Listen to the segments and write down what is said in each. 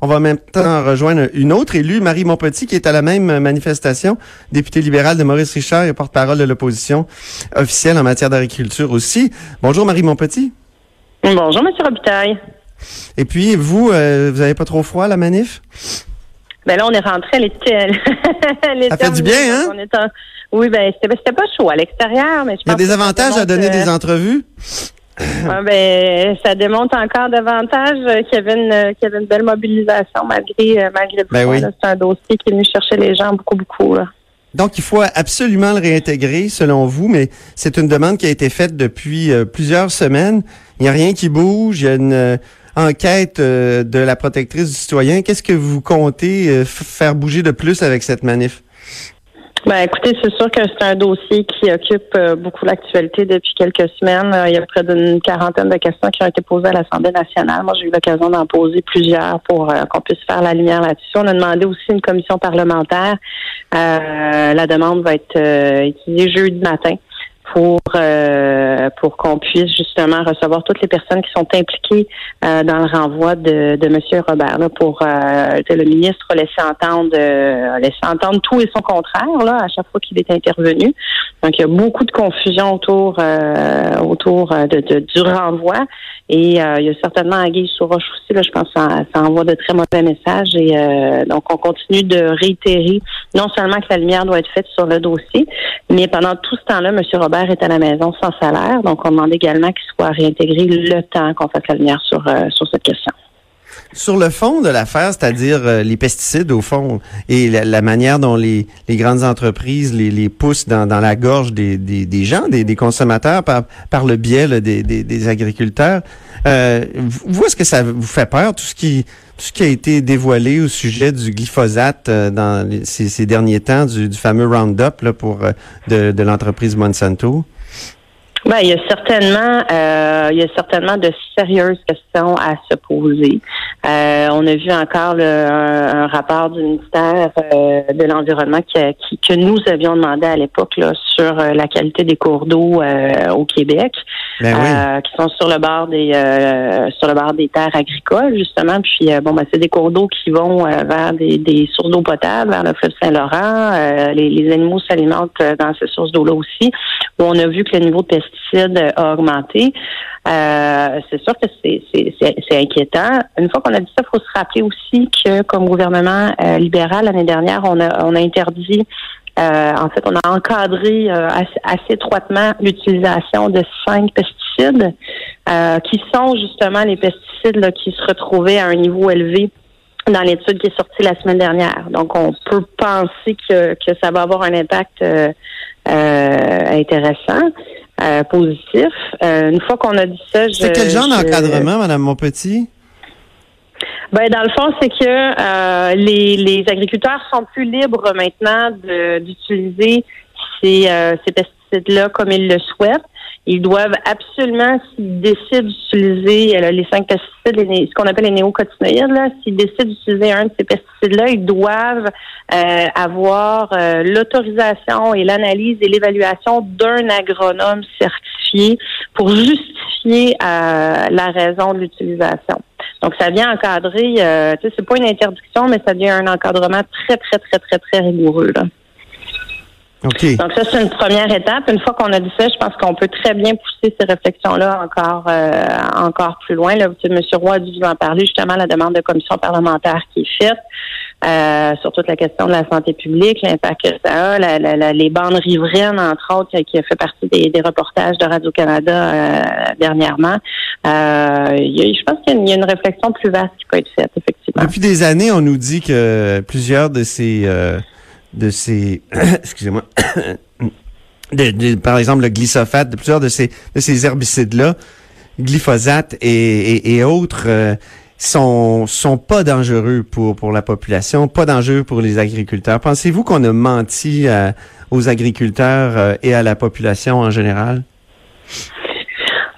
On va en même temps rejoindre une autre élue, Marie Montpetit, qui est à la même manifestation, députée libérale de Maurice Richard et porte-parole de l'opposition officielle en matière d'agriculture aussi. Bonjour Marie Montpetit. Bonjour Monsieur Robitaille. Et puis vous, euh, vous avez pas trop froid à la manif? Ben là, on est rentré à l'été. Ça fait du bien, hein? Oui, ben c'était pas chaud à l'extérieur, mais je pense Il y a des avantages à donner des entrevues? Ah, ben, ça démontre encore davantage qu'il y avait une, qu'il y avait une belle mobilisation malgré, euh, malgré Ben oui. C'est un dossier qui est venu chercher les gens beaucoup, beaucoup. Là. Donc, il faut absolument le réintégrer, selon vous, mais c'est une demande qui a été faite depuis euh, plusieurs semaines. Il n'y a rien qui bouge. Il y a une euh, enquête euh, de la protectrice du citoyen. Qu'est-ce que vous comptez euh, faire bouger de plus avec cette manif? Ben, écoutez, c'est sûr que c'est un dossier qui occupe euh, beaucoup l'actualité depuis quelques semaines. Euh, il y a près d'une quarantaine de questions qui ont été posées à l'Assemblée nationale. Moi, j'ai eu l'occasion d'en poser plusieurs pour euh, qu'on puisse faire la lumière là-dessus. On a demandé aussi une commission parlementaire. La demande va être étudiée jeudi matin pour euh, pour qu'on puisse justement recevoir toutes les personnes qui sont impliquées euh, dans le renvoi de, de Monsieur Robert là, pour euh, le ministre a laissé entendre euh, a laissé entendre tout et son contraire là à chaque fois qu'il est intervenu. Donc il y a beaucoup de confusion autour euh, autour euh, de, de- du renvoi et il y a certainement Anguille sur roche aussi là, je pense que ça, ça envoie de très mauvais messages et donc on continue de réitérer non seulement que la lumière doit être faite sur le dossier, mais pendant tout ce temps-là, M. Robert est à la maison sans salaire. Donc, on demande également qu'il soit réintégré le temps qu'on fasse la lumière sur, euh, sur cette question. Sur le fond de l'affaire, c'est-à-dire euh, les pesticides au fond et la, la manière dont les, les grandes entreprises les, les poussent dans, dans la gorge des, des, des gens, des, des consommateurs par, par le biais là, des, agriculteurs, euh, vous, est-ce que ça vous fait peur tout ce qui tout ce qui a été dévoilé au sujet du glyphosate euh, dans les- ces, ces derniers temps, du, du fameux Roundup là, pour euh, de, de l'entreprise Monsanto? Ben, il y a certainement, euh, il y a certainement de sérieuses questions à se poser. Euh, on a vu encore le, un, un rapport du ministère euh, de l'environnement qui, a- qui- que nous avions demandé à l'époque là, sur euh, la qualité des cours d'eau euh, au Québec, Ben oui. euh, qui sont sur le bord des euh, sur le bord des terres agricoles justement. Puis bon, ben, c'est des cours d'eau qui vont vers des, des sources d'eau potable, vers le fleuve Saint-Laurent. Euh, les, les animaux s'alimentent dans ces sources d'eau là aussi où on a vu que le niveau de a augmenté. Euh, c'est sûr que c'est, inquiétant. Une fois qu'on a dit ça, il faut se rappeler aussi que comme gouvernement euh, libéral l'année dernière, on a, interdit, euh, en fait, on a encadré euh, assez, étroitement l'utilisation de cinq pesticides euh, qui sont justement les pesticides qui se retrouvaient à un niveau élevé dans l'étude qui est sortie la semaine dernière. Donc, on peut penser que, ça va avoir un impact euh, euh, intéressant, euh, positif. Euh, une fois qu'on a dit ça, je... C'est quel genre je- d'encadrement, Madame Montpetit? Ben, dans le fond, c'est que euh, les, les agriculteurs sont plus libres maintenant d'utiliser ces, ces pesticides-là comme ils le souhaitent. Ils doivent absolument, s'ils décident d'utiliser euh, les cinq pesticides, les ce qu'on appelle les néocotinoïdes, là, s'ils décident d'utiliser un de ces pesticides-là, ils doivent euh, avoir euh, l'autorisation et l'analyse et l'évaluation d'un agronome certifié pour justifier euh, la raison de l'utilisation. Donc, ça vient encadrer, euh, tu sais, c'est pas une interdiction, mais ça devient un encadrement très, très, très, très, très rigoureux. Là. OK. Donc, ça, c'est une première étape. Une fois qu'on a dit ça, je pense qu'on peut très bien pousser ces réflexions-là encore euh, encore plus loin. Là, M. Roy a dû vous en parler, justement, la demande de commission parlementaire qui est faite euh, sur toute la question de la santé publique, l'impact que ça a, la- la- la- les bandes riveraines, entre autres, qui a fait partie des, des reportages de Radio-Canada euh, dernièrement. Euh, il y a- je pense qu'il y a une- il y a une réflexion plus vaste qui peut être faite, effectivement. Depuis des années, on nous dit que plusieurs de ces, euh, de ces, excusez-moi, de- par exemple le glyphosate, de plusieurs de ces, de ces herbicides-là, glyphosate et, et, autres, euh, sont sont pas dangereux pour pour la population, pas dangereux pour les agriculteurs. Pensez-vous qu'on a menti aux agriculteurs et à la population en général?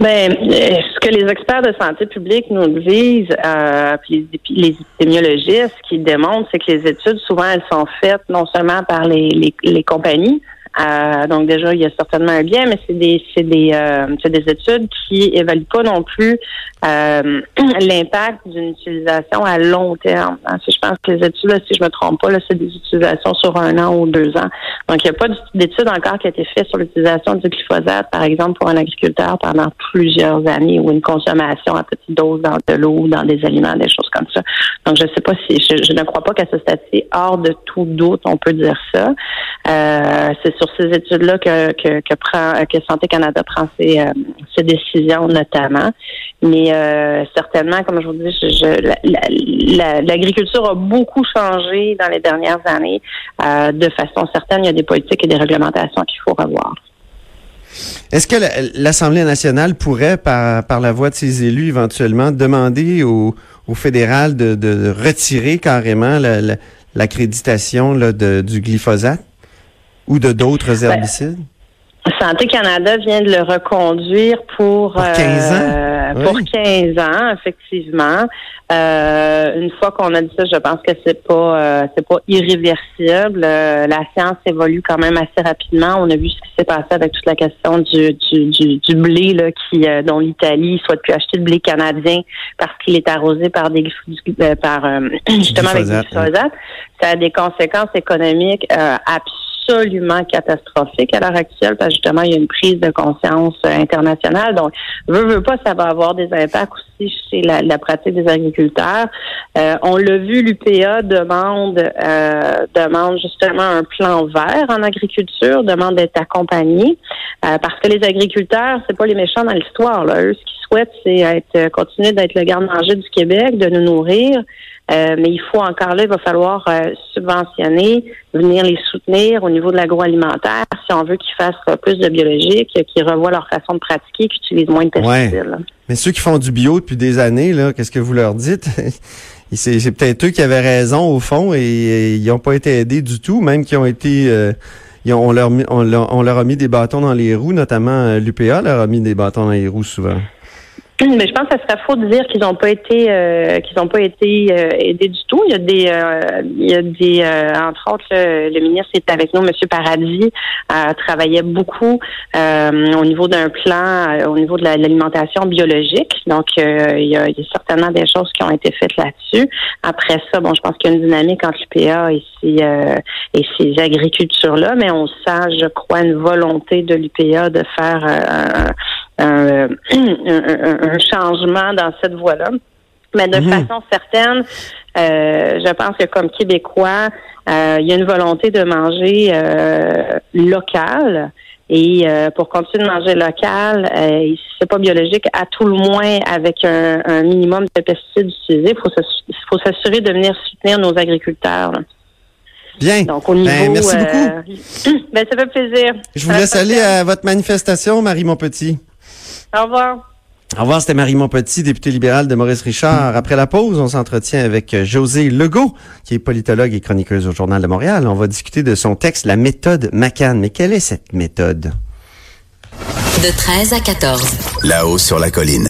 Ben, ce que les experts de santé publique nous disent, euh, puis les, épidémiologistes qui démontrent, c'est que les études, souvent, elles sont faites non seulement par les, les, les compagnies, euh, donc déjà, il y a certainement un bien, mais c'est des c'est des euh, c'est des études qui évaluent pas non plus euh, l'impact d'une utilisation à long terme. Hein, si je pense que les études, là, si je me trompe pas, là, c'est des utilisations sur un an ou deux ans. Donc, il n'y a pas d'études encore qui a été faite sur l'utilisation du glyphosate, par exemple, pour un agriculteur pendant plusieurs années ou une consommation à petite dose dans de l'eau, dans des aliments, des choses comme ça. Donc, je sais pas si je, ne crois pas qu'à ce stade-ci, hors de tout doute, on peut dire ça. Euh, c'est sur ces études-là que, que, que, prend, que Santé Canada prend ses, euh, ses décisions notamment. Mais euh, certainement, comme je vous dis, l'agriculture a beaucoup changé dans les dernières années. Euh, de façon certaine, il y a des politiques et des réglementations qu'il faut revoir. Est-ce que l'Assemblée nationale pourrait, par, par la voix de ses élus, éventuellement demander au, au fédéral de, de retirer carrément l'accréditation du glyphosate? ou de d'autres ben, herbicides? Santé Canada vient de le reconduire pour, pour 15 ans? Euh, pour 15 ans, effectivement. Euh, une fois qu'on a dit ça, je pense que c'est pas euh, c'est pas irréversible. la science évolue quand même assez rapidement. On a vu ce qui s'est passé avec toute la question du du, du, blé là, qui dont l'Italie souhaite plus acheter de blé canadien parce qu'il est arrosé par des par justement avec du glyphosate. Ça a des conséquences économiques absolument absolument catastrophique à l'heure actuelle parce que justement, il y a une prise de conscience euh, internationale. Donc, veut, veut pas, ça va avoir des impacts aussi chez la, pratique des agriculteurs. Euh, on l'a vu, l'UPA demande euh, demande justement un plan vert en agriculture, demande d'être accompagné parce que les agriculteurs, c'est pas les méchants dans l'histoire. Eux, ce qu'ils souhaitent, c'est être continuer d'être le garde-manger du Québec, de nous nourrir. Euh, mais il faut encore là, il va falloir euh, subventionner, venir les soutenir au niveau de l'agroalimentaire si on veut qu'ils fassent plus de biologique, qu'ils revoient leur façon de pratiquer, qu'ils utilisent moins de pesticides. Mais ceux qui font du bio depuis des années, là, qu'est-ce que vous leur dites? C'est peut-être eux qui avaient raison au fond et, ils n'ont pas été aidés du tout, même qui ont été euh, on, leur, on, leur, a mis des bâtons dans les roues, notamment l'UPA leur a mis des bâtons dans les roues souvent. Mais je pense que ça serait faux de dire qu'ils n'ont pas été euh, qu'ils n'ont pas été euh, aidés du tout. Il y a des euh, il y a des entre autres le, ministre est avec nous, Monsieur Paradis, travaillait beaucoup au niveau d'un plan au niveau de l'alimentation biologique. Donc il y, a, il, y a, certainement des choses qui ont été faites là-dessus. Après ça, bon, je pense qu'il y a une dynamique entre l'UPA et ces et ces agricultures là, mais on sent, je crois, une volonté de l'UPA de faire un un, changement dans cette voie-là. Mais de mhm. façon certaine, euh, je pense que comme Québécois, euh, il y a une volonté de manger euh, local. Et pour continuer de manger local, euh, c'est pas biologique, à tout le moins avec un, minimum de pesticides utilisés, il faut s'assurer de venir soutenir nos agriculteurs. Bien. Donc, au ben, niveau, merci beaucoup. ben, ça fait plaisir. Je vous laisse aller à votre manifestation, Marie Montpetit. Au revoir. Au revoir, c'était Marie Montpetit, députée libérale de Maurice Richard. Après la pause, on s'entretient avec José Legault, qui est politologue et chroniqueuse au Journal de Montréal. On va discuter de son texte, La méthode McCann. Mais quelle est cette méthode? De 13 à 14. Là-haut sur la colline.